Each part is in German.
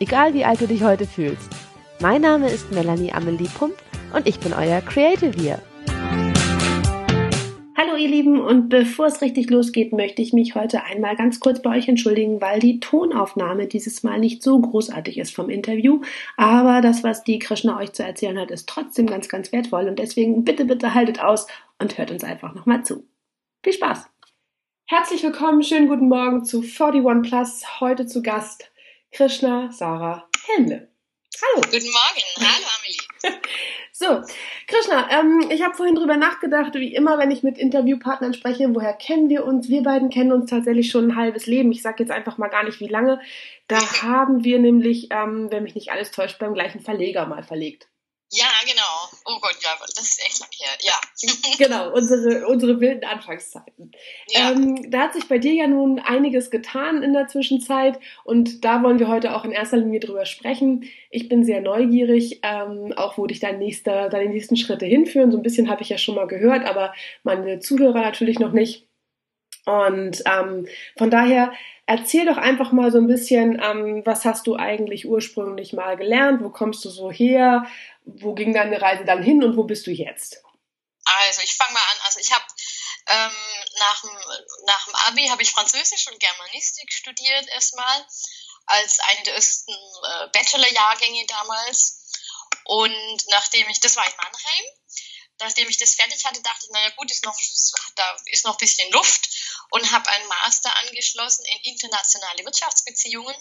egal wie alt du dich heute fühlst. Mein Name ist Melanie Amelie Pump und ich bin euer Creative hier. Hallo ihr Lieben und bevor es richtig losgeht, möchte ich mich heute einmal ganz kurz bei euch entschuldigen, weil die Tonaufnahme dieses Mal nicht so großartig ist vom Interview, aber das, was die Krishna euch zu erzählen hat, ist trotzdem ganz, ganz wertvoll und deswegen bitte, bitte haltet aus und hört uns einfach nochmal zu. Viel Spaß! Herzlich willkommen, schönen guten Morgen zu 41 Plus. Heute zu Gast Krishna Sarah Helmle. Hallo. Guten Morgen. Hallo, Amelie. so, Krishna, ähm, ich habe vorhin drüber nachgedacht, wie immer, wenn ich mit Interviewpartnern spreche, woher kennen wir uns? Wir beiden kennen uns tatsächlich schon ein halbes Leben. Ich sage jetzt einfach mal gar nicht, wie lange. Da haben wir nämlich, ähm, wenn mich nicht alles täuscht, beim gleichen Verleger mal verlegt. Ja, genau. Oh Gott, ja, das ist echt lang her. Ja. genau, unsere, unsere wilden Anfangszeiten. Ja. Ähm, da hat sich bei dir ja nun einiges getan in der Zwischenzeit und da wollen wir heute auch in erster Linie drüber sprechen. Ich bin sehr neugierig, ähm, auch wo dich dein nächster, deine nächsten Schritte hinführen. So ein bisschen habe ich ja schon mal gehört, aber meine Zuhörer natürlich noch nicht. Und ähm, von daher erzähl doch einfach mal so ein bisschen, ähm, was hast du eigentlich ursprünglich mal gelernt? Wo kommst du so her? wo ging deine Reise dann hin und wo bist du jetzt? Also ich fange mal an. Also ich habe ähm, nach, dem, nach dem Abi habe ich Französisch und Germanistik studiert erstmal als eine der ersten äh, Bachelorjahrgänge damals. Und nachdem ich, das war in Mannheim, nachdem ich das fertig hatte, dachte ich, naja gut, ist noch, da ist noch ein bisschen Luft und habe einen Master angeschlossen in internationale Wirtschaftsbeziehungen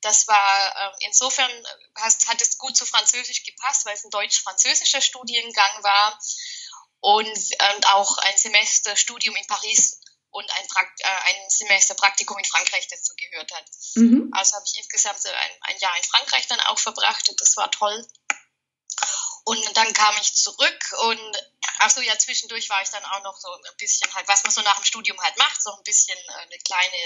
das war äh, insofern hat es gut zu Französisch gepasst, weil es ein deutsch-französischer Studiengang war und, und auch ein Semester Studium in Paris und ein, Prakt, äh, ein Semester Praktikum in Frankreich dazu gehört hat. Mhm. Also habe ich insgesamt ein, ein Jahr in Frankreich dann auch verbracht und das war toll. Und dann kam ich zurück und ach so, ja, zwischendurch war ich dann auch noch so ein bisschen halt, was man so nach dem Studium halt macht, so ein bisschen äh, eine kleine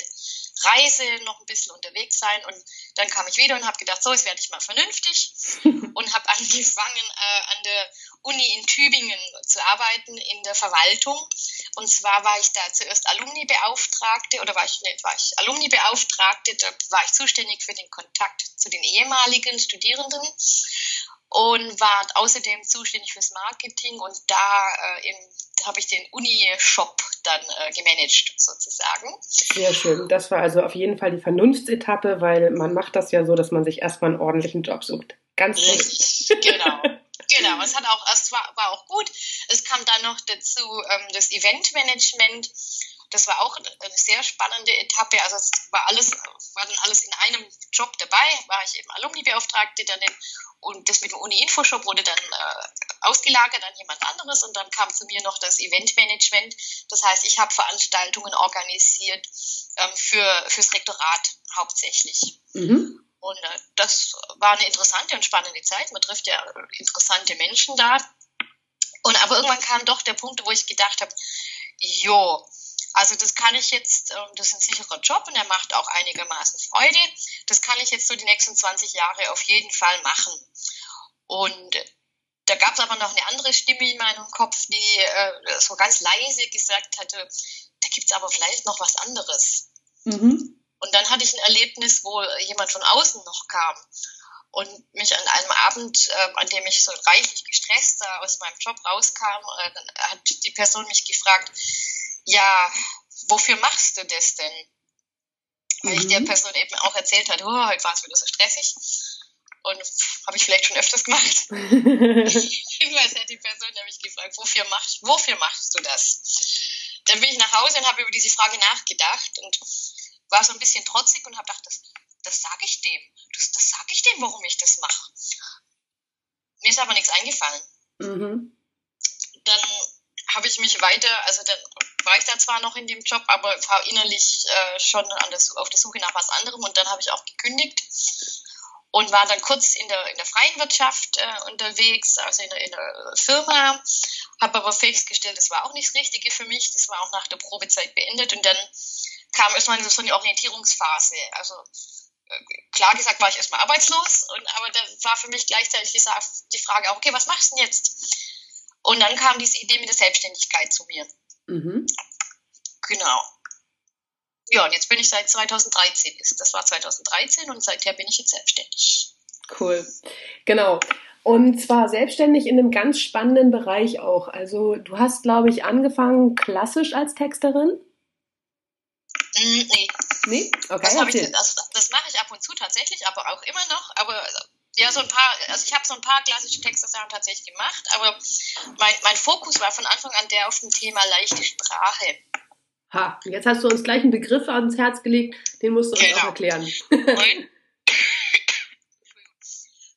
Reise, noch ein bisschen unterwegs sein. Und dann kam ich wieder und habe gedacht, so, jetzt werde ich mal vernünftig und habe angefangen, äh, an der Uni in Tübingen zu arbeiten, in der Verwaltung. Und zwar war ich da zuerst Alumni-Beauftragte oder war ich, ne, war ich Alumni-Beauftragte, da war ich zuständig für den Kontakt zu den ehemaligen Studierenden und war außerdem zuständig fürs Marketing und da äh, habe ich den Uni-Shop dann äh, gemanagt sozusagen. Sehr schön. Das war also auf jeden Fall die Vernunftsetappe, weil man macht das ja so, dass man sich erstmal einen ordentlichen Job sucht. Ganz richtig. genau. Genau, es hat auch, es war, war auch gut. Es kam dann noch dazu ähm, das Eventmanagement. Das war auch eine sehr spannende Etappe. Also es war alles, war dann alles in einem Job dabei. War ich eben Alumni-Beauftragte, dann den und das mit dem Uni-Infoshop wurde dann äh, ausgelagert an jemand anderes und dann kam zu mir noch das Eventmanagement. Das heißt, ich habe Veranstaltungen organisiert ähm, für, fürs Rektorat hauptsächlich. Mhm. Und äh, das war eine interessante und spannende Zeit. Man trifft ja interessante Menschen da. Und aber irgendwann kam doch der Punkt, wo ich gedacht habe, jo, also das kann ich jetzt, ähm, das ist ein sicherer Job und er macht auch einigermaßen Freude. Das kann ich jetzt so die nächsten 20 Jahre auf jeden Fall machen. Und da gab es aber noch eine andere Stimme in meinem Kopf, die äh, so ganz leise gesagt hatte, da gibt es aber vielleicht noch was anderes. Mhm. Und dann hatte ich ein Erlebnis, wo jemand von außen noch kam und mich an einem Abend, äh, an dem ich so reichlich gestresst aus meinem Job rauskam, äh, hat die Person mich gefragt, ja, wofür machst du das denn? Weil mhm. ich der mhm. Person eben auch erzählt hatte, oh, heute war es wieder so stressig. Und habe ich vielleicht schon öfters gemacht. Jedenfalls hat die Person nämlich gefragt, wofür machst, wofür machst du das? Dann bin ich nach Hause und habe über diese Frage nachgedacht und war so ein bisschen trotzig und habe gedacht, das, das sage ich dem. Das, das sage ich dem, warum ich das mache. Mir ist aber nichts eingefallen. Mhm. Dann habe ich mich weiter, also dann war ich da zwar noch in dem Job, aber war innerlich äh, schon der, auf der Suche nach was anderem und dann habe ich auch gekündigt und war dann kurz in der, in der freien Wirtschaft äh, unterwegs, also in der, in der Firma, habe aber festgestellt, das war auch nicht das Richtige für mich, das war auch nach der Probezeit beendet und dann kam erstmal so eine Orientierungsphase, also äh, klar gesagt war ich erstmal arbeitslos, und, aber da war für mich gleichzeitig die Frage auch, okay, was machst du denn jetzt? Und dann kam diese Idee mit der Selbstständigkeit zu mir. Mhm. Genau. Ja, und jetzt bin ich seit 2013. Das war 2013 und seither bin ich jetzt selbstständig. Cool. Genau. Und zwar selbstständig in einem ganz spannenden Bereich auch. Also du hast, glaube ich, angefangen klassisch als Texterin? Mm, nee. Nee? Okay. Das, ich, also, das mache ich ab und zu tatsächlich, aber auch immer noch. Aber ja, so ein paar, also ich habe so ein paar klassische Textsachen tatsächlich gemacht, aber mein, mein Fokus war von Anfang an der auf dem Thema leichte Sprache. Ha, jetzt hast du uns gleich einen Begriff ans Herz gelegt, den musst du uns genau. auch erklären.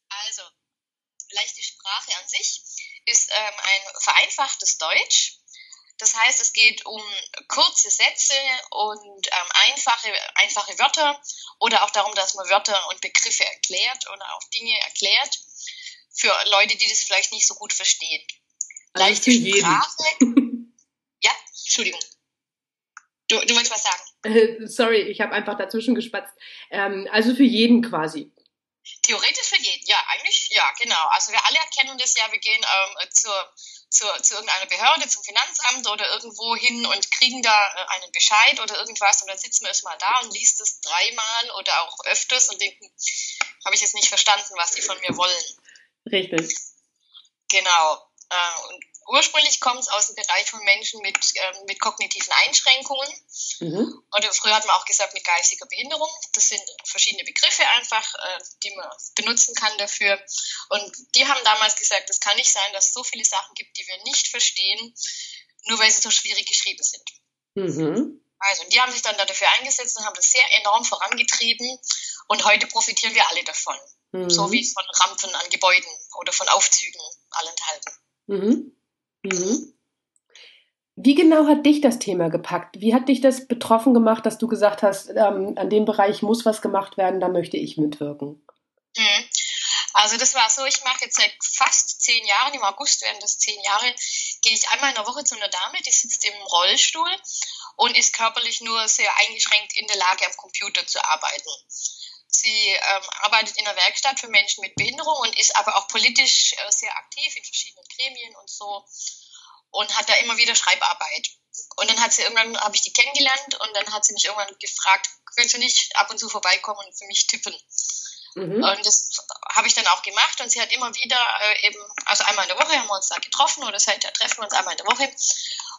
also, leichte Sprache an sich ist ähm, ein vereinfachtes Deutsch. Das heißt, es geht um kurze Sätze und ähm, einfache, einfache Wörter oder auch darum, dass man Wörter und Begriffe erklärt oder auch Dinge erklärt für Leute, die das vielleicht nicht so gut verstehen. Also leichte Sprache. ja, Entschuldigung. Du, du willst was sagen? Äh, sorry, ich habe einfach dazwischen gespatzt. Ähm, also für jeden quasi. Theoretisch für jeden, ja, eigentlich, ja, genau. Also wir alle erkennen das ja, wir gehen ähm, zur, zur, zu irgendeiner Behörde, zum Finanzamt oder irgendwo hin und kriegen da äh, einen Bescheid oder irgendwas und dann sitzen wir erstmal da und liest es dreimal oder auch öfters und denken, habe ich jetzt nicht verstanden, was die von mir wollen. Richtig. Genau. Äh, und ursprünglich kommt es aus dem Bereich von Menschen mit, ähm, mit kognitiven Einschränkungen. Mhm. Oder früher hat man auch gesagt mit geistiger Behinderung. Das sind verschiedene Begriffe einfach, äh, die man benutzen kann dafür. Und die haben damals gesagt, es kann nicht sein, dass es so viele Sachen gibt, die wir nicht verstehen, nur weil sie so schwierig geschrieben sind. Mhm. Also, und die haben sich dann dafür eingesetzt und haben das sehr enorm vorangetrieben. Und heute profitieren wir alle davon. Mhm. So wie von Rampen an Gebäuden oder von Aufzügen allenthalben. Mhm. Mhm. Wie genau hat dich das Thema gepackt? Wie hat dich das betroffen gemacht, dass du gesagt hast, ähm, an dem Bereich muss was gemacht werden, da möchte ich mitwirken? Mhm. Also das war so, ich mache jetzt seit fast zehn Jahren, im August werden das zehn Jahre, gehe ich einmal in der Woche zu einer Dame, die sitzt im Rollstuhl und ist körperlich nur sehr eingeschränkt in der Lage, am Computer zu arbeiten. Sie ähm, arbeitet in der Werkstatt für Menschen mit Behinderung und ist aber auch politisch äh, sehr aktiv in verschiedenen Gremien und so und hat da immer wieder Schreibarbeit. Und dann hat sie irgendwann, habe ich die kennengelernt und dann hat sie mich irgendwann gefragt, könntest du nicht ab und zu vorbeikommen und für mich tippen? Mhm. Und das habe ich dann auch gemacht und sie hat immer wieder äh, eben, also einmal in der Woche haben wir uns da getroffen oder seither treffen wir uns einmal in der Woche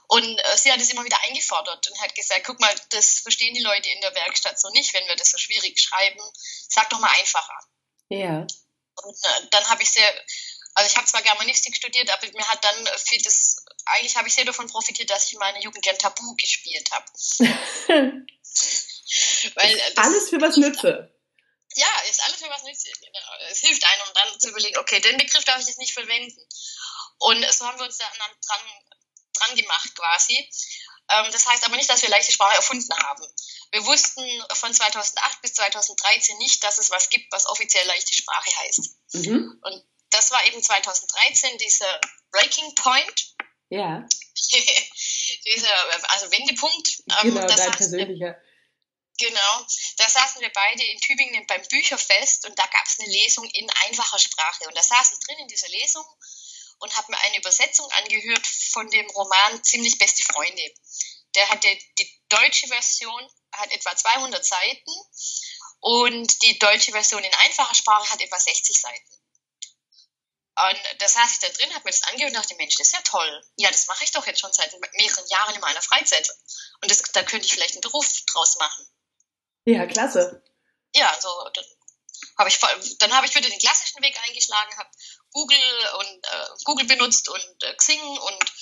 und äh, sie hat es immer wieder eingefordert und hat gesagt, guck mal, das verstehen die Leute in der Werkstatt so nicht, wenn wir das so schwierig schreiben. Sag doch mal einfacher. Ja. Und äh, dann habe ich sehr, also ich habe zwar Germanistik studiert, aber mir hat dann viel das, eigentlich habe ich sehr davon profitiert, dass ich in meiner Jugend gern Tabu gespielt habe. Weil äh, alles für was nütze. Ja, ist alles für was nütze. Genau. Es hilft einem, um dann zu überlegen, okay, den Begriff darf ich jetzt nicht verwenden. Und so haben wir uns dann dran dran gemacht quasi. Ähm, das heißt aber nicht, dass wir leichte Sprache erfunden haben. Wir wussten von 2008 bis 2013 nicht, dass es was gibt, was offiziell leichte Sprache heißt. Mhm. Und das war eben 2013 dieser Breaking Point. Ja. dieser, also Wendepunkt. Ähm, genau, dein persönlicher. Genau, da saßen wir beide in Tübingen beim Bücherfest und da gab es eine Lesung in einfacher Sprache. Und da saß ich drin in dieser Lesung und habe mir eine Übersetzung angehört von dem Roman Ziemlich beste Freunde. Der hatte die deutsche Version hat etwa 200 Seiten und die deutsche Version in einfacher Sprache hat etwa 60 Seiten. Und da saß ich da drin, habe mir das angehört und dachte, Mensch, das ist ja toll. Ja, das mache ich doch jetzt schon seit mehreren Jahren in meiner Freizeit. Und das, da könnte ich vielleicht einen Beruf draus machen. Ja, klasse. Ja, so habe ich dann habe ich wieder den klassischen Weg eingeschlagen, habe Google und äh, Google benutzt und äh, Xing und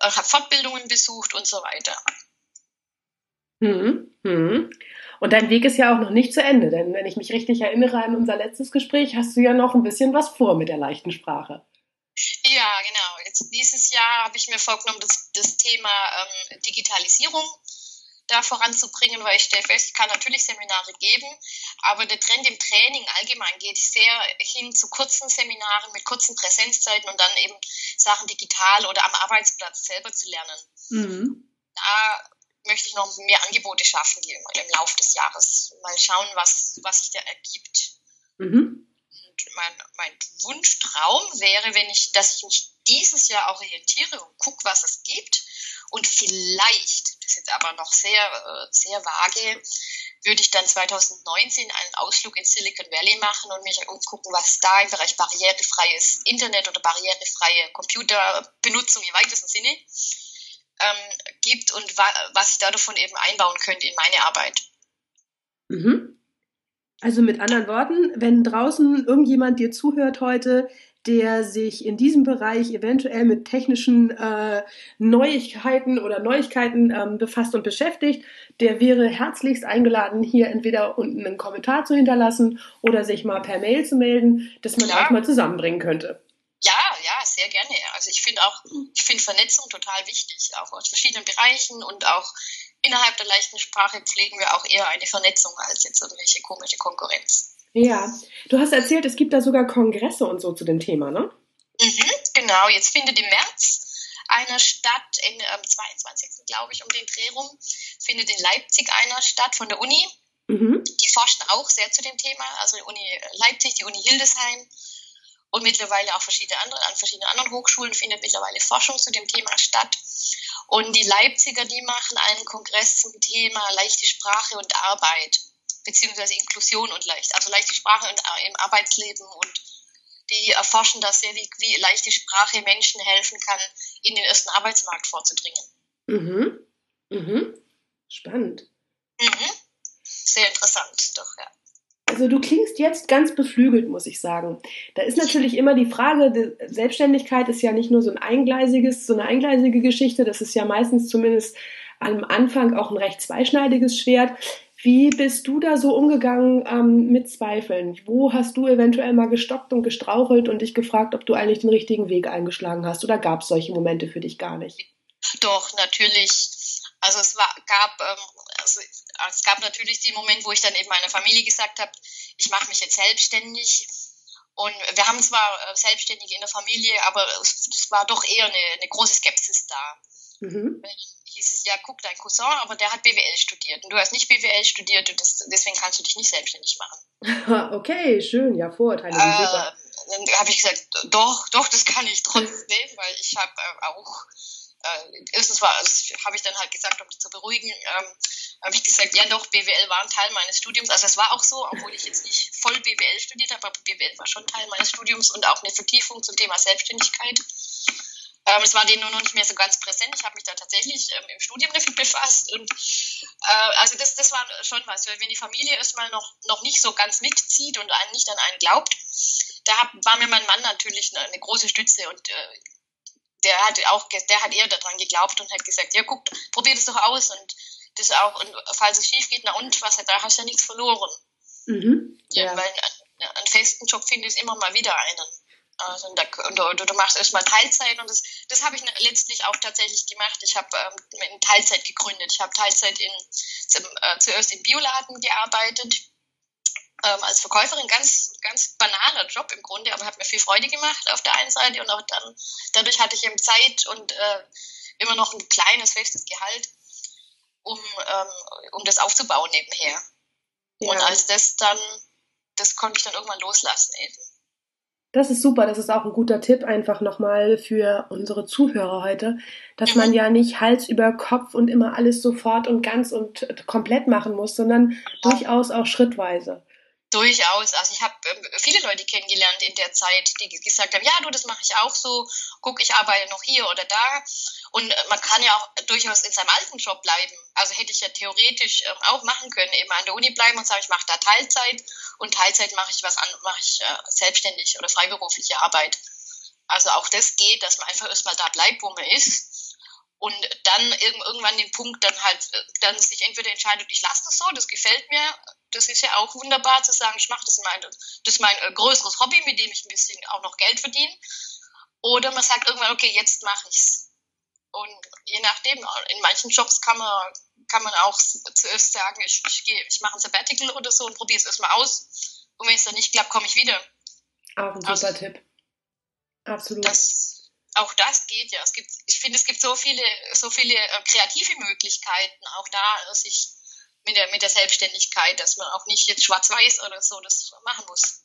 äh, habe Fortbildungen besucht und so weiter. Hm, hm. Und dein Weg ist ja auch noch nicht zu Ende, denn wenn ich mich richtig erinnere an unser letztes Gespräch, hast du ja noch ein bisschen was vor mit der leichten Sprache. Ja, genau. Jetzt dieses Jahr habe ich mir vorgenommen, das, das Thema ähm, Digitalisierung da voranzubringen, weil ich stelle fest, ich kann natürlich Seminare geben, aber der Trend im Training allgemein geht sehr hin zu kurzen Seminaren mit kurzen Präsenzzeiten und dann eben Sachen digital oder am Arbeitsplatz selber zu lernen. Mhm. Da möchte ich noch mehr Angebote schaffen im Laufe des Jahres. Mal schauen, was, was sich da ergibt. Mhm. Mein, mein Wunschtraum wäre, wenn ich, dass ich mich dieses Jahr orientiere und gucke, was es gibt und vielleicht, das ist jetzt aber noch sehr, äh, sehr vage, würde ich dann 2019 einen Ausflug in Silicon Valley machen und mich umgucken, was da im Bereich barrierefreies Internet oder barrierefreie Computerbenutzung im weitesten Sinne ähm, gibt und wa was ich da davon eben einbauen könnte in meine Arbeit. Mhm. Also mit anderen Worten, wenn draußen irgendjemand dir zuhört heute, der sich in diesem Bereich eventuell mit technischen äh, Neuigkeiten oder Neuigkeiten ähm, befasst und beschäftigt, der wäre herzlichst eingeladen, hier entweder unten einen Kommentar zu hinterlassen oder sich mal per Mail zu melden, dass man ja. auch mal zusammenbringen könnte. Ja, ja, sehr gerne. Also ich finde auch, ich finde Vernetzung total wichtig, auch aus verschiedenen Bereichen und auch innerhalb der leichten Sprache pflegen wir auch eher eine Vernetzung als jetzt irgendwelche komische Konkurrenz. Ja, du hast erzählt, es gibt da sogar Kongresse und so zu dem Thema, ne? Mhm, genau, jetzt findet im März einer statt, in, am ähm, 22. glaube ich, um den Dreh rum, findet in Leipzig einer statt von der Uni. Mhm. Die forschen auch sehr zu dem Thema, also die Uni Leipzig, die Uni Hildesheim und mittlerweile auch verschiedene andere, an verschiedenen anderen Hochschulen findet mittlerweile Forschung zu dem Thema statt. Und die Leipziger, die machen einen Kongress zum Thema leichte Sprache und Arbeit beziehungsweise Inklusion und leicht, also leichte Sprache und, äh, im Arbeitsleben und die erforschen das sehr, wie, wie leichte Sprache Menschen helfen kann, in den ersten Arbeitsmarkt vorzudringen. Mhm. Mhm. Spannend. Mhm. Sehr interessant, doch, ja. Also du klingst jetzt ganz beflügelt, muss ich sagen. Da ist natürlich immer die Frage, Selbstständigkeit ist ja nicht nur so ein eingleisiges, so eine eingleisige Geschichte, das ist ja meistens zumindest am Anfang auch ein recht zweischneidiges Schwert. Wie bist du da so umgegangen ähm, mit Zweifeln? Wo hast du eventuell mal gestockt und gestrauchelt und dich gefragt, ob du eigentlich den richtigen Weg eingeschlagen hast? Oder gab es solche Momente für dich gar nicht? Doch, natürlich. Also es war, gab, ähm, also es gab natürlich den Moment, wo ich dann eben meiner Familie gesagt habe, ich mache mich jetzt selbstständig. Und wir haben zwar äh, Selbstständige in der Familie, aber es, war doch eher eine, eine große Skepsis da. Mhm hieß es, ja, guck, dein Cousin, aber der hat BWL studiert und du hast nicht BWL studiert und das, deswegen kannst du dich nicht selbstständig machen. okay, schön, ja, Vorurteile. Äh, dann habe ich gesagt, doch, doch, das kann ich trotzdem, weil ich habe äh, auch, äh, erstens war, habe ich dann halt gesagt, um dich zu beruhigen, ähm, habe ich gesagt, ja doch, BWL war ein Teil meines Studiums. Also es war auch so, obwohl ich jetzt nicht voll BWL studiert habe, aber BWL war schon Teil meines Studiums und auch eine Vertiefung zum Thema Selbstständigkeit. Ähm, es war denen nur noch nicht mehr so ganz präsent. Ich habe mich da tatsächlich ähm, im Studium damit befasst. Und äh, also das, das war schon was. Wenn die Familie erstmal noch, noch nicht so ganz mitzieht und einen nicht an einen glaubt, da hab, war mir mein Mann natürlich eine, eine große Stütze und äh, der hat auch, der hat eher daran geglaubt und hat gesagt, ja guck, probier das doch aus und das auch, und falls es schief geht, na und, was, da hast du ja nichts verloren. Mhm, ja. ja. Weil einen, einen festen Job findest immer mal wieder einen. Also da, und, du, du machst erstmal Teilzeit und das, das habe ich letztlich auch tatsächlich gemacht. Ich habe ähm, in Teilzeit gegründet. Ich habe Teilzeit in, zum, äh, zuerst im Bioladen gearbeitet ähm, als Verkäuferin. Ganz, ganz banaler Job im Grunde, aber hat mir viel Freude gemacht auf der einen Seite und auch dann, dadurch hatte ich eben Zeit und äh, immer noch ein kleines, festes Gehalt, um, ähm, um das aufzubauen nebenher. Ja. Und als das dann, das konnte ich dann irgendwann loslassen eben. Das ist super, das ist auch ein guter Tipp einfach nochmal für unsere Zuhörer heute, dass man ja nicht Hals über Kopf und immer alles sofort und ganz und komplett machen muss, sondern durchaus auch schrittweise. Durchaus. Also ich habe ähm, viele Leute kennengelernt in der Zeit, die gesagt haben, ja, du, das mache ich auch so. Guck, ich arbeite noch hier oder da. Und äh, man kann ja auch durchaus in seinem alten Job bleiben. Also hätte ich ja theoretisch ähm, auch machen können, eben an der Uni bleiben und sagen, ich mache da Teilzeit und Teilzeit mache ich was an, mache ich äh, selbstständig oder freiberufliche Arbeit. Also auch das geht, dass man einfach erstmal da bleibt, wo man ist und dann irgendwann den Punkt dann halt äh, dann sich entweder entscheidet, ich lasse das so, das gefällt mir, das ist ja auch wunderbar zu sagen, ich mache das mein, das ist mein äh, größeres Hobby, mit dem ich ein bisschen auch noch Geld verdiene. Oder man sagt irgendwann, okay, jetzt mache ich's. Und je nachdem, in manchen Jobs kann man kann man auch zuerst sagen, ich, ich, gehe, ich mache ein Sabbatical oder so und probiere es erstmal aus. Und wenn es dann nicht klappt, komme ich wieder. Auch ein super also, Tipp. Absolut. Das, auch das geht ja. Es gibt, ich finde, es gibt so viele, so viele äh, kreative Möglichkeiten, auch da sich mit der, mit der Selbstständigkeit, dass man auch nicht jetzt schwarz-weiß oder so das machen muss.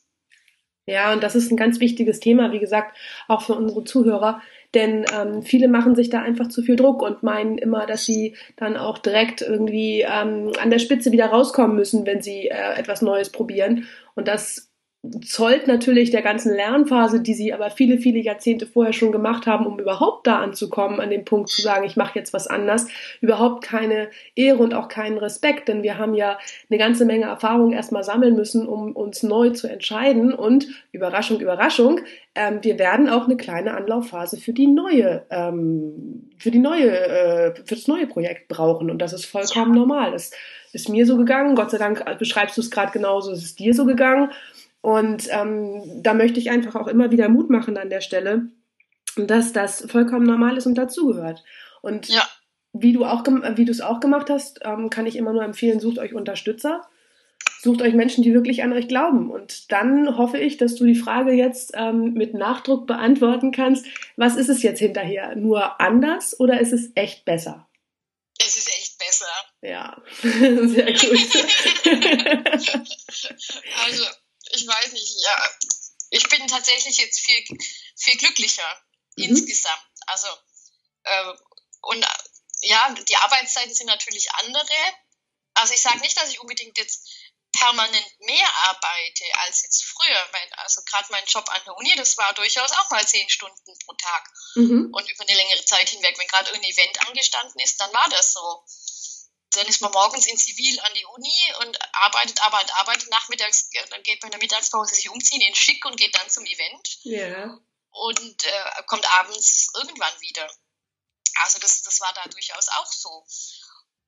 Ja, und das ist ein ganz wichtiges Thema, wie gesagt, auch für unsere Zuhörer. Denn ähm, viele machen sich da einfach zu viel Druck und meinen immer, dass sie dann auch direkt irgendwie ähm, an der Spitze wieder rauskommen müssen, wenn sie äh, etwas Neues probieren. Und das zollt natürlich der ganzen Lernphase, die sie aber viele, viele Jahrzehnte vorher schon gemacht haben, um überhaupt da anzukommen, an dem Punkt zu sagen, ich mache jetzt was anders, überhaupt keine Ehre und auch keinen Respekt, denn wir haben ja eine ganze Menge Erfahrung erstmal sammeln müssen, um uns neu zu entscheiden. Und Überraschung, Überraschung, ähm, wir werden auch eine kleine Anlaufphase für die neue, ähm, für die neue, äh, für das neue Projekt brauchen. Und das ist vollkommen normal. Das ist mir so gegangen, Gott sei Dank beschreibst du es gerade genauso, es ist dir so gegangen und ähm, da möchte ich einfach auch immer wieder Mut machen an der Stelle, dass das vollkommen normal ist und dazugehört. Und ja. wie du auch wie du es auch gemacht hast, ähm, kann ich immer nur empfehlen, sucht euch Unterstützer. Sucht euch Menschen, die wirklich an euch glauben. Und dann hoffe ich, dass du die Frage jetzt ähm, mit Nachdruck beantworten kannst. Was ist es jetzt hinterher? Nur anders oder ist es echt besser? Es ist echt besser. Ja, sehr gut. also, ich weiß nicht, ja, ich bin tatsächlich jetzt viel, viel glücklicher mhm. insgesamt. Also, äh, und ja, die Arbeitszeiten sind natürlich andere. Also ich sage nicht, dass ich unbedingt jetzt permanent mehr arbeite als jetzt früher. Also gerade mein Job an der Uni, das war durchaus auch mal zehn Stunden pro Tag. Mhm. Und über eine längere Zeit hinweg, wenn gerade ein Event angestanden ist, dann war das so dann ist man morgens in Zivil an die Uni und arbeitet, arbeitet, arbeitet. Nachmittags, dann geht man in der Mittagspause sich umziehen in Schick und geht dann zum Event. Ja. Und äh, kommt abends irgendwann wieder. Also das, das war da durchaus auch so.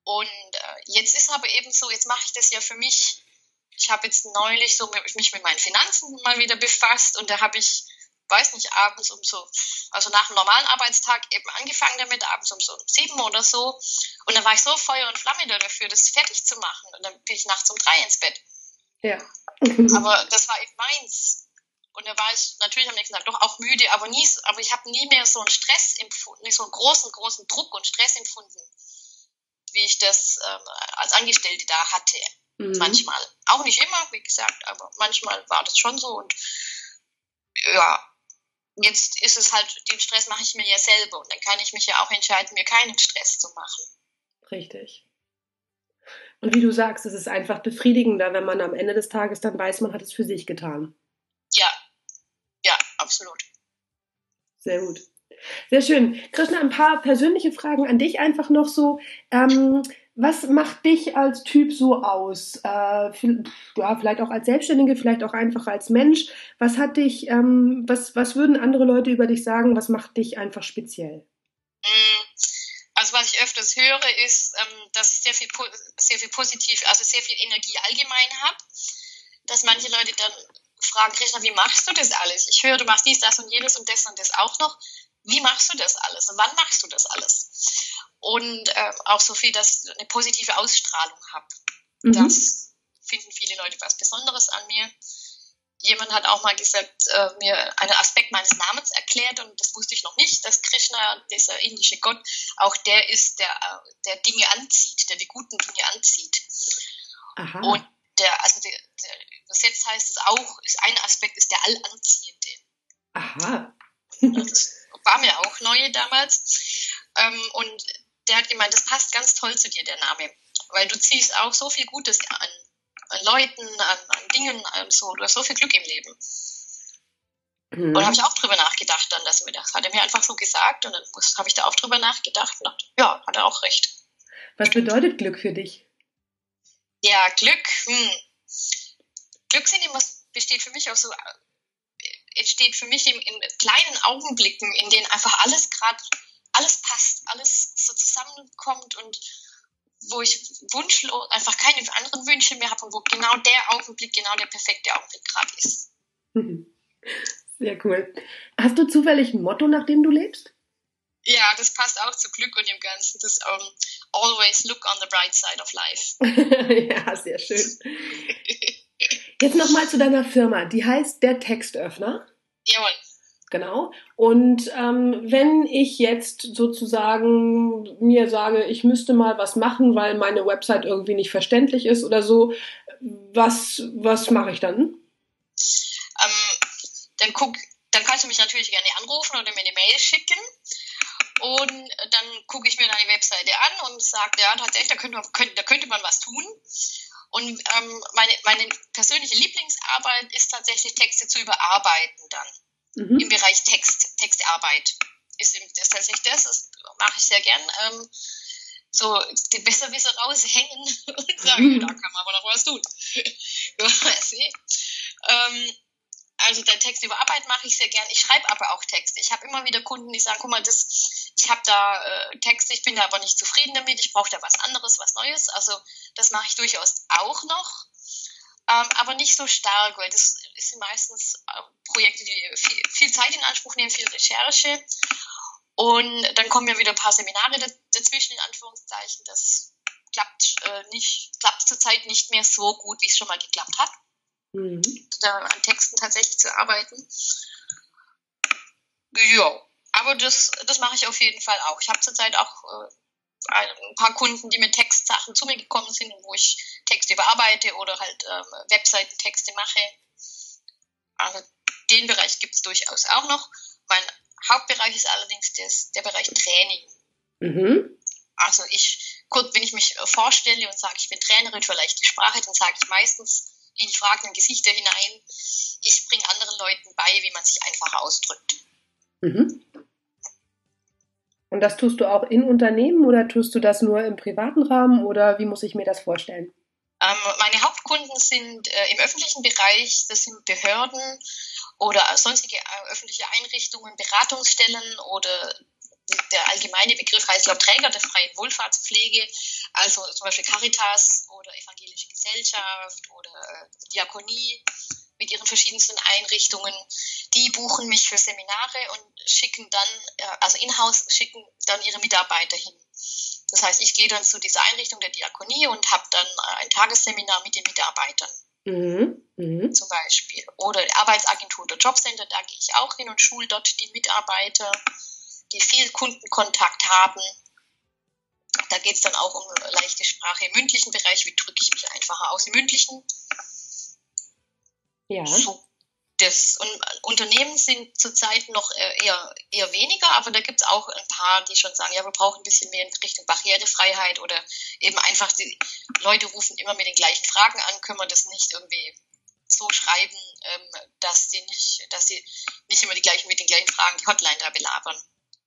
Und äh, jetzt ist aber eben so, jetzt mache ich das ja für mich. Ich habe jetzt neulich so mich mit meinen Finanzen mal wieder befasst und da habe ich weiß nicht, abends um so, also nach einem normalen Arbeitstag eben angefangen damit, abends um so sieben oder so. Und dann war ich so Feuer und Flamme dafür, das fertig zu machen. Und dann bin ich nachts um drei ins Bett. Ja. aber das war eben meins. Und da war ich natürlich am nächsten Tag doch auch müde, aber nie, aber ich habe nie mehr so einen Stress empfunden, nicht so einen großen, großen Druck und Stress empfunden, wie ich das ähm, als Angestellte da hatte. Mhm. Manchmal. Auch nicht immer, wie gesagt, aber manchmal war das schon so und ja, jetzt ist es halt, den Stress mache ich mir ja selber und dann kann ich mich ja auch entscheiden, mir keinen Stress zu machen. Richtig. Und wie du sagst, es ist einfach befriedigender, wenn man am Ende des Tages dann weiß, man hat es für sich getan. Ja, ja, absolut. Sehr gut. Sehr schön. Krishna, ein paar persönliche Fragen an dich einfach noch so. Ähm, was macht dich als Typ so aus? Äh, ja, vielleicht auch als Selbstständige, vielleicht auch einfach als Mensch. Was hat dich, ähm, was, was würden andere Leute über dich sagen? Was macht dich einfach speziell? Mm, also was ich öfters höre, ist, ähm, dass ich sehr viel, sehr viel positiv, also sehr viel Energie allgemein habe. Dass manche Leute dann fragen, Krishna, wie machst du das alles? Ich höre, du machst dies, das und jenes und das und das auch noch. Wie machst du das alles? Und wann machst du das alles? Und äh, auch so viel, dass ich eine positive Ausstrahlung habe. Mhm. Das finden viele Leute was Besonderes an mir. Jemand hat auch mal gesagt, äh, mir einen Aspekt meines Namens erklärt und das wusste ich noch nicht, dass Krishna, dieser indische Gott, auch der ist, der, äh, der Dinge anzieht, der die guten Dinge anzieht. Aha. Und der, also der, der, übersetzt heißt es auch, ist ein Aspekt ist der Allanziehende. Aha. das war mir auch neu damals. Ähm, und der hat gemeint, das passt ganz toll zu dir, der Name. Weil du ziehst auch so viel Gutes an, an Leuten, an, an Dingen, an so, du hast so viel Glück im Leben. Mhm. Und da habe ich auch drüber nachgedacht dann, dass mir das hat er mir einfach so gesagt und dann habe ich da auch drüber nachgedacht und dachte, ja, hat er auch recht. Was bedeutet Glück für dich? Ja, Glück, hm. Glück sind immer, besteht für mich auch so, entsteht für mich in, in kleinen Augenblicken, in denen einfach alles gerade alles passt, alles so zusammenkommt und wo ich wunschlos einfach keine anderen Wünsche mehr habe und wo genau der Augenblick, genau der perfekte Augenblick gerade ist. Sehr cool. Hast du zufällig ein Motto, nach dem du lebst? Ja, das passt auch zu Glück und dem Ganzen. Das um, ähm, always look on the bright side of life. ja, sehr schön. Jetzt nochmal zu deiner Firma. Die heißt der Textöffner. Jawohl. Genau. Und ähm, wenn ich jetzt sozusagen mir sage, ich müsste mal was machen, weil meine Website irgendwie nicht verständlich ist oder so, was, was mache ich dann? Ähm, dann guck, dann kannst du mich natürlich gerne anrufen oder mir eine Mail schicken. Und dann gucke ich mir deine Webseite an und sage, ja, tatsächlich, da könnte, man, könnte, da könnte man was tun. Und ähm, meine, meine persönliche Lieblingsarbeit ist tatsächlich Texte zu überarbeiten dann mhm. im Bereich Text, Textarbeit. Ist, ist tatsächlich das, das mache ich sehr gern. Ähm, so die Besserwisser raushängen und sagen, mhm. da kann man aber noch was tun. ähm, also der Text über Arbeit mache ich sehr gern. Ich schreibe aber auch Texte. Ich habe immer wieder Kunden, die sagen, guck mal, das, ich habe da äh, Texte, ich bin da aber nicht zufrieden damit, ich brauche da was anderes, was Neues. Also das mache ich durchaus auch noch ähm, aber nicht so stark, weil das sind meistens äh, Projekte, die viel, viel, Zeit in Anspruch nehmen, viel Recherche. Und dann kommen ja wieder ein paar Seminare dazwischen, in Anführungszeichen. Das klappt äh, nicht, klappt zurzeit nicht mehr so gut, wie es schon mal geklappt hat, mhm. da an Texten tatsächlich zu arbeiten. Ja, aber das, das mache ich auf jeden Fall auch. Ich habe zurzeit auch äh, ein paar Kunden, die mit Textsachen zu mir gekommen sind, wo ich Texte überarbeite oder halt ähm, Webseitentexte mache. Also den Bereich gibt es durchaus auch noch. Mein Hauptbereich ist allerdings des, der Bereich Training. Mhm. Also ich, kurz, wenn ich mich äh, vorstelle und sage, ich bin Trainerin für leichte Sprache, dann sage ich meistens in die fragenden Gesichter hinein, ich bringe anderen Leuten bei, wie man sich einfach ausdrückt. Mhm. Und das tust du auch in Unternehmen oder tust du das nur im privaten Rahmen oder wie muss ich mir das vorstellen? Ähm, meine Hauptkunden sind äh, im öffentlichen Bereich, das sind Behörden oder sonstige äh, öffentliche Einrichtungen, Beratungsstellen oder der allgemeine Begriff heißt, glaube Träger der freien Wohlfahrtspflege, also zum Beispiel Caritas oder Evangelische Gesellschaft oder äh, Diakonie mit ihren verschiedensten Einrichtungen. Die buchen mich für Seminare und schicken dann, äh, also in-house schicken dann ihre Mitarbeiter hin. Das heißt, ich gehe dann zu dieser Einrichtung der Diakonie und habe dann äh, ein Tagesseminar mit den Mitarbeitern. Mhm. Mhm. Zum Beispiel. Oder Arbeitsagentur oder Jobcenter, da gehe ich auch hin und schule dort die Mitarbeiter, die viel Kundenkontakt haben. Da geht es dann auch um leichte Sprache im mündlichen Bereich. Wie drücke ich mich einfacher aus im mündlichen? Ja. So, das, und Unternehmen sind zurzeit noch äh, eher, eher weniger, aber da gibt es auch ein paar, die schon sagen, ja, wir brauchen ein bisschen mehr in Richtung Barrierefreiheit oder eben einfach, die Leute rufen immer mit den gleichen Fragen an, können wir das nicht irgendwie so schreiben, ähm, dass sie nicht, dass sie nicht immer die gleichen mit den gleichen Fragen die Hotline da belabern.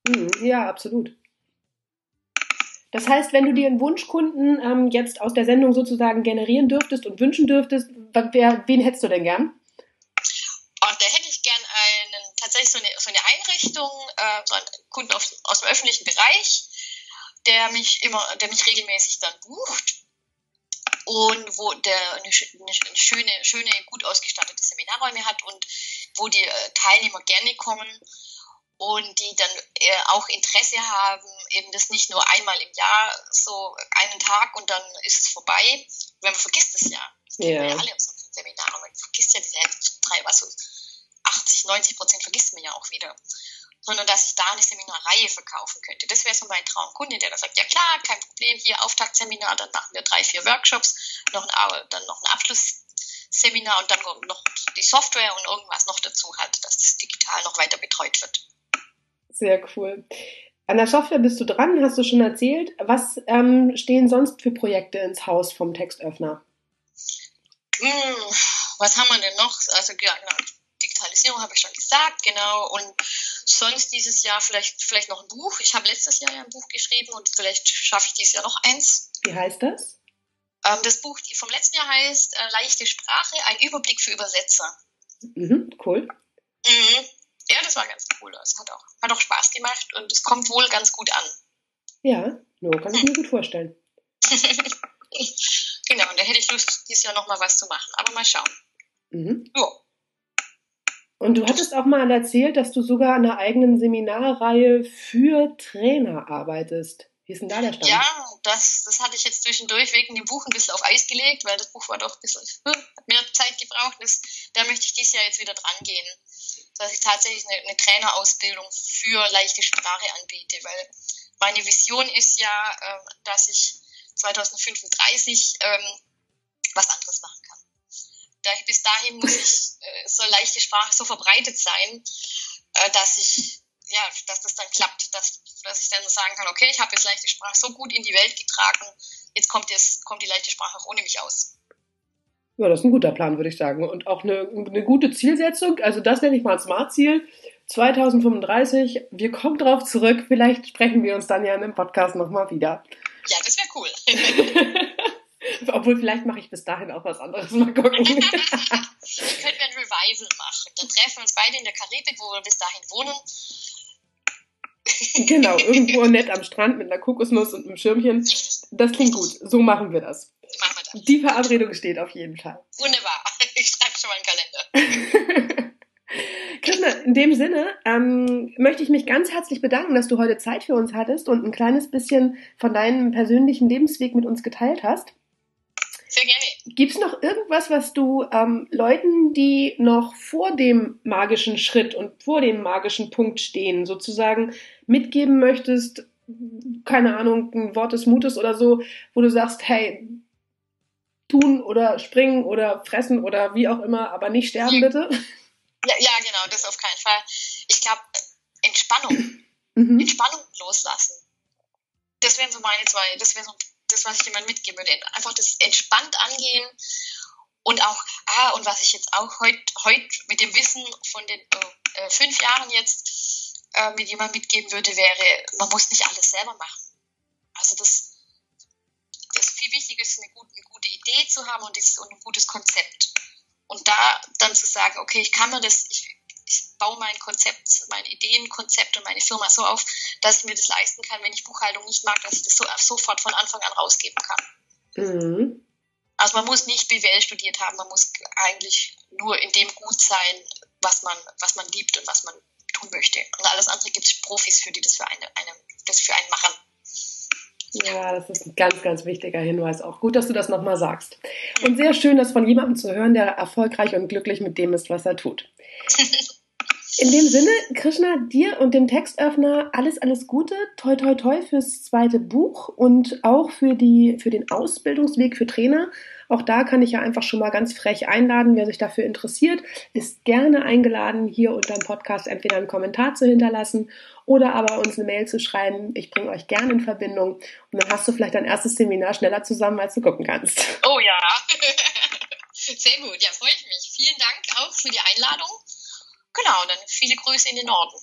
Mhm, ja, absolut. Das heißt, wenn du dir einen Wunschkunden ähm, jetzt aus der Sendung sozusagen generieren dürftest und wünschen dürftest, wer, wen hättest du denn gern? Und da hätte ich gern einen, tatsächlich so eine, so eine Einrichtung, äh, so einen Kunden aus, aus dem öffentlichen Bereich, der mich immer, der mich regelmäßig dann bucht und wo der eine, eine schöne, schöne, gut ausgestattete Seminarräume hat und wo die äh, Teilnehmer gerne kommen und die dann äh, auch Interesse haben, eben das nicht nur einmal im Jahr so einen Tag und dann ist es vorbei. Weil man vergisst es ja. Das ja. wir ja alle aus unseren Seminaren. Man vergisst ja diese drei, was so 80, 90 Prozent vergisst man ja auch wieder. Sondern dass ich da eine Seminarreihe verkaufen könnte. Das wäre so mein Traumkunde, der dann sagt, ja klar, kein Problem, hier Auftaktseminar, dann machen wir drei, vier Workshops, noch ein, dann noch ein Abschlussseminar und dann noch die Software und irgendwas noch dazu hat, dass das digital noch weiter betreut wird. Sehr cool. An der Software bist du dran, hast du schon erzählt. Was ähm, stehen sonst für Projekte ins Haus vom Textöffner? Hm, was haben wir denn noch? Also ja, genau, Digitalisierung habe ich schon gesagt, genau. Und sonst dieses Jahr vielleicht, vielleicht noch ein Buch. Ich habe letztes Jahr ja ein Buch geschrieben und vielleicht schaffe ich dieses Jahr noch eins. Wie heißt das? Ähm, das Buch vom letzten Jahr heißt äh, Leichte Sprache, ein Überblick für Übersetzer. Mhm, cool. Mhm ja, das war ganz cool. Es hat auch, hat auch Spaß gemacht und es kommt wohl ganz gut an. Ja, no, kann ich mir gut vorstellen. genau, und da hätte ich Lust, dieses Jahr nochmal was zu machen. Aber mal schauen. Mhm. Ja. Und du hattest auch mal erzählt, dass du sogar an einer eigenen Seminarreihe für Trainer arbeitest. Wie ist denn da der Stand? Ja, das, das hatte ich jetzt zwischendurch wegen dem Buch ein bisschen auf Eis gelegt, weil das Buch war doch ein bisschen hat mehr Zeit gebraucht. Das, da möchte ich dieses Jahr jetzt wieder dran gehen, dass ich tatsächlich eine, eine Trainerausbildung für leichte Sprache anbiete, weil meine Vision ist ja, äh, dass ich 2035 ähm, was anderes machen kann. Da bis dahin muss ich, äh, so leichte Sprache so verbreitet sein, äh, dass ich ja, dass das dann klappt, dass, dass ich dann sagen kann, okay, ich habe jetzt leichte Sprache so gut in die Welt getragen, jetzt kommt, jetzt, kommt die leichte Sprache auch ohne mich aus. Ja, das ist ein guter Plan, würde ich sagen. Und auch eine, eine gute Zielsetzung. Also das nenne ich mal ein Smart-Ziel. 2035, wir kommen drauf zurück. Vielleicht sprechen wir uns dann ja in einem Podcast nochmal wieder. Ja, das wäre cool. Obwohl, vielleicht mache ich bis dahin auch was anderes. Mal gucken. Könnten wir ein Revival machen. Dann treffen wir uns beide in der Karibik, wo wir bis dahin wohnen Genau, irgendwo nett am Strand mit einer Kokosnuss und einem Schirmchen. Das klingt gut. So machen wir das. Machen wir das. Die Verabredung steht auf jeden Fall. Wunderbar. Ich schreibe schon mal einen Kalender. Christina, in dem Sinne ähm, möchte ich mich ganz herzlich bedanken, dass du heute Zeit für uns hattest und ein kleines bisschen von deinem persönlichen Lebensweg mit uns geteilt hast. Sehr gerne. Gibt es noch irgendwas, was du ähm, Leuten, die noch vor dem magischen Schritt und vor dem magischen Punkt stehen, sozusagen mitgeben möchtest? Keine Ahnung, ein Wort des Mutes oder so, wo du sagst, hey, tun oder springen oder fressen oder wie auch immer, aber nicht sterben bitte. Ja, ja genau, das auf keinen Fall. Ich glaube, Entspannung. Mhm. Entspannung loslassen. Das wären so meine zwei, das wäre so das, was ich jemandem mitgeben würde. Einfach das entspannt angehen und auch, ah, und was ich jetzt auch heute heut mit dem Wissen von den äh, fünf Jahren jetzt äh, mit jemandem mitgeben würde, wäre, man muss nicht alles selber machen. Wichtiger ist, eine gute, eine gute Idee zu haben und, das, und ein gutes Konzept. Und da dann zu sagen, okay, ich kann mir das, ich, ich baue mein Konzept, mein Ideenkonzept und meine Firma so auf, dass ich mir das leisten kann, wenn ich Buchhaltung nicht mag, dass ich das so, sofort von Anfang an rausgeben kann. Mhm. Also man muss nicht BWL studiert haben, man muss eigentlich nur in dem gut sein, was man, was man liebt und was man tun möchte. Und alles andere gibt es Profis für, die das für, eine, eine, das für einen machen. Ja, das ist ein ganz, ganz wichtiger Hinweis. Auch gut, dass du das nochmal sagst. Und sehr schön, das von jemandem zu hören, der erfolgreich und glücklich mit dem ist, was er tut. In dem Sinne, Krishna, dir und dem Textöffner alles, alles Gute. Toi, toi, toi fürs zweite Buch und auch für, die, für den Ausbildungsweg für Trainer. Auch da kann ich ja einfach schon mal ganz frech einladen. Wer sich dafür interessiert, ist gerne eingeladen, hier unter dem Podcast entweder einen Kommentar zu hinterlassen oder aber uns eine Mail zu schreiben. Ich bringe euch gerne in Verbindung und dann hast du vielleicht dein erstes Seminar schneller zusammen, als du gucken kannst. Oh ja. Sehr gut, ja, freue ich mich. Vielen Dank auch für die Einladung. Genau, dann viele Grüße in den Norden.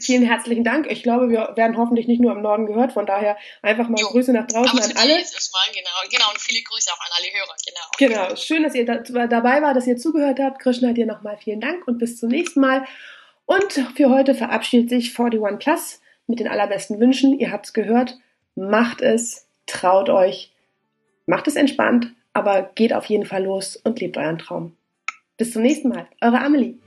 Vielen herzlichen Dank. Ich glaube, wir werden hoffentlich nicht nur im Norden gehört. Von daher einfach mal jo. Grüße nach draußen an alle. Mal, genau, genau, und viele Grüße auch an alle Hörer. Genau. Genau. Schön, dass ihr da, dabei war, dass ihr zugehört habt. Krishna, dir nochmal vielen Dank und bis zum nächsten Mal. Und für heute verabschiedet sich 41 Plus mit den allerbesten Wünschen. Ihr habt es gehört. Macht es, traut euch, macht es entspannt, aber geht auf jeden Fall los und lebt euren Traum. Bis zum nächsten Mal. Eure Amelie.